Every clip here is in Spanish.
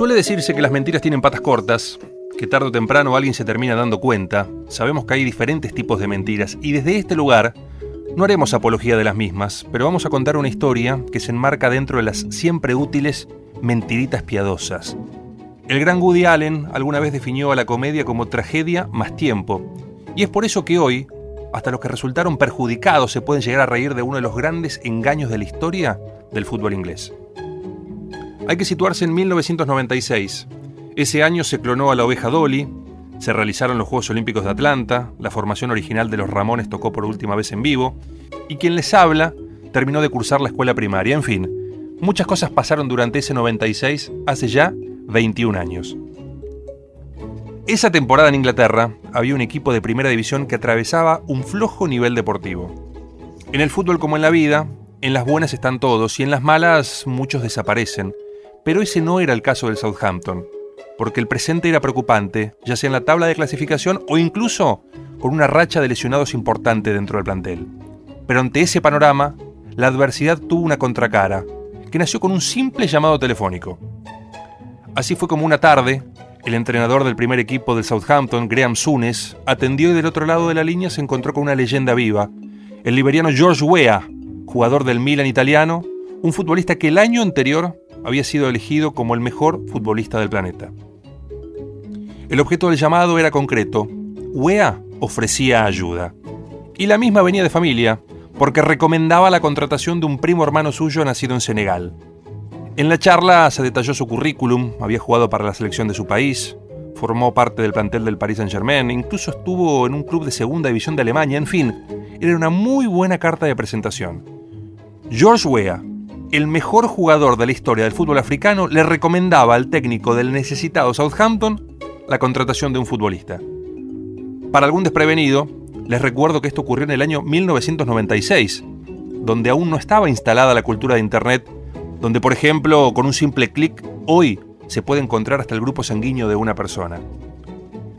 Suele decirse que las mentiras tienen patas cortas, que tarde o temprano alguien se termina dando cuenta. Sabemos que hay diferentes tipos de mentiras y desde este lugar no haremos apología de las mismas, pero vamos a contar una historia que se enmarca dentro de las siempre útiles mentiritas piadosas. El gran Woody Allen alguna vez definió a la comedia como tragedia más tiempo, y es por eso que hoy, hasta los que resultaron perjudicados se pueden llegar a reír de uno de los grandes engaños de la historia del fútbol inglés. Hay que situarse en 1996. Ese año se clonó a la oveja Dolly, se realizaron los Juegos Olímpicos de Atlanta, la formación original de los Ramones tocó por última vez en vivo, y quien les habla terminó de cursar la escuela primaria. En fin, muchas cosas pasaron durante ese 96, hace ya 21 años. Esa temporada en Inglaterra había un equipo de primera división que atravesaba un flojo nivel deportivo. En el fútbol como en la vida, en las buenas están todos y en las malas muchos desaparecen, pero ese no era el caso del Southampton, porque el presente era preocupante, ya sea en la tabla de clasificación o incluso con una racha de lesionados importante dentro del plantel. Pero ante ese panorama, la adversidad tuvo una contracara, que nació con un simple llamado telefónico. Así fue como una tarde, el entrenador del primer equipo del Southampton, Graham Sunes, atendió y del otro lado de la línea se encontró con una leyenda viva, el liberiano George Weah, jugador del Milan italiano, un futbolista que el año anterior había sido elegido como el mejor futbolista del planeta. El objeto del llamado era concreto. Wea ofrecía ayuda. Y la misma venía de familia, porque recomendaba la contratación de un primo hermano suyo nacido en Senegal. En la charla se detalló su currículum, había jugado para la selección de su país, formó parte del plantel del Paris Saint-Germain, incluso estuvo en un club de segunda división de Alemania, en fin, era una muy buena carta de presentación. George Weah, el mejor jugador de la historia del fútbol africano, le recomendaba al técnico del necesitado Southampton la contratación de un futbolista. Para algún desprevenido, les recuerdo que esto ocurrió en el año 1996, donde aún no estaba instalada la cultura de Internet, donde por ejemplo con un simple clic hoy se puede encontrar hasta el grupo sanguíneo de una persona.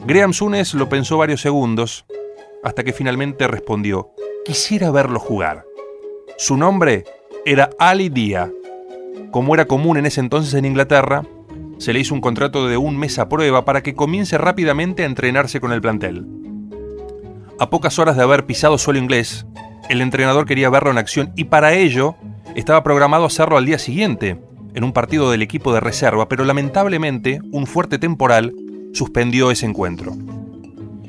Graham Sunes lo pensó varios segundos, hasta que finalmente respondió, quisiera verlo jugar. Su nombre era Ali Dia. Como era común en ese entonces en Inglaterra, se le hizo un contrato de un mes a prueba para que comience rápidamente a entrenarse con el plantel. A pocas horas de haber pisado suelo inglés, el entrenador quería verlo en acción y para ello estaba programado hacerlo al día siguiente, en un partido del equipo de reserva, pero lamentablemente un fuerte temporal suspendió ese encuentro.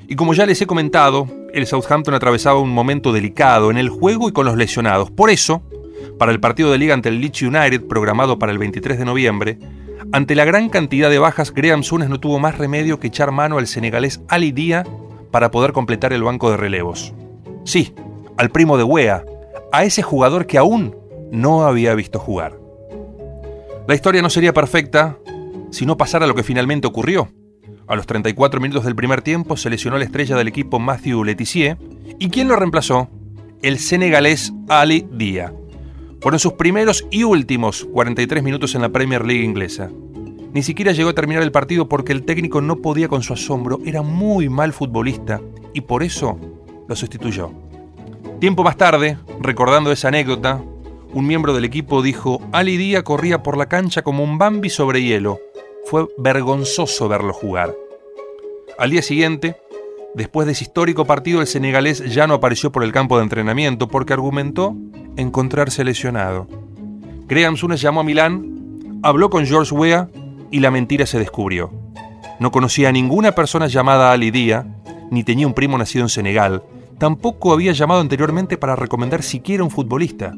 Y como ya les he comentado, el Southampton atravesaba un momento delicado en el juego y con los lesionados. Por eso, para el partido de liga ante el Leeds United, programado para el 23 de noviembre, ante la gran cantidad de bajas, Graham Sunes no tuvo más remedio que echar mano al senegalés Ali Dia para poder completar el banco de relevos. Sí, al primo de Wea, a ese jugador que aún no había visto jugar. La historia no sería perfecta si no pasara lo que finalmente ocurrió. A los 34 minutos del primer tiempo se lesionó la estrella del equipo Matthew Letizier. ¿Y quién lo reemplazó? El senegalés Ali Dia. Fueron sus primeros y últimos 43 minutos en la Premier League inglesa. Ni siquiera llegó a terminar el partido porque el técnico no podía con su asombro, era muy mal futbolista y por eso lo sustituyó. Tiempo más tarde, recordando esa anécdota, un miembro del equipo dijo, Ali Dia corría por la cancha como un Bambi sobre hielo. Fue vergonzoso verlo jugar. Al día siguiente, después de ese histórico partido, el senegalés ya no apareció por el campo de entrenamiento porque argumentó encontrarse lesionado. Graham Sunes llamó a Milán, habló con George Weah y la mentira se descubrió. No conocía a ninguna persona llamada Ali Dia, ni tenía un primo nacido en Senegal. Tampoco había llamado anteriormente para recomendar siquiera un futbolista.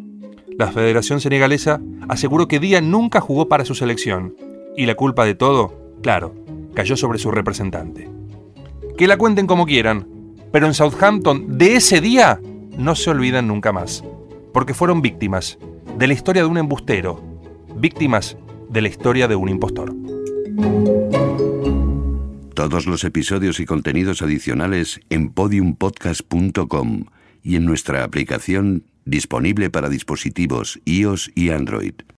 La Federación Senegalesa aseguró que Dia nunca jugó para su selección. Y la culpa de todo, claro, cayó sobre su representante. Que la cuenten como quieran, pero en Southampton de ese día no se olvidan nunca más porque fueron víctimas de la historia de un embustero, víctimas de la historia de un impostor. Todos los episodios y contenidos adicionales en podiumpodcast.com y en nuestra aplicación disponible para dispositivos iOS y Android.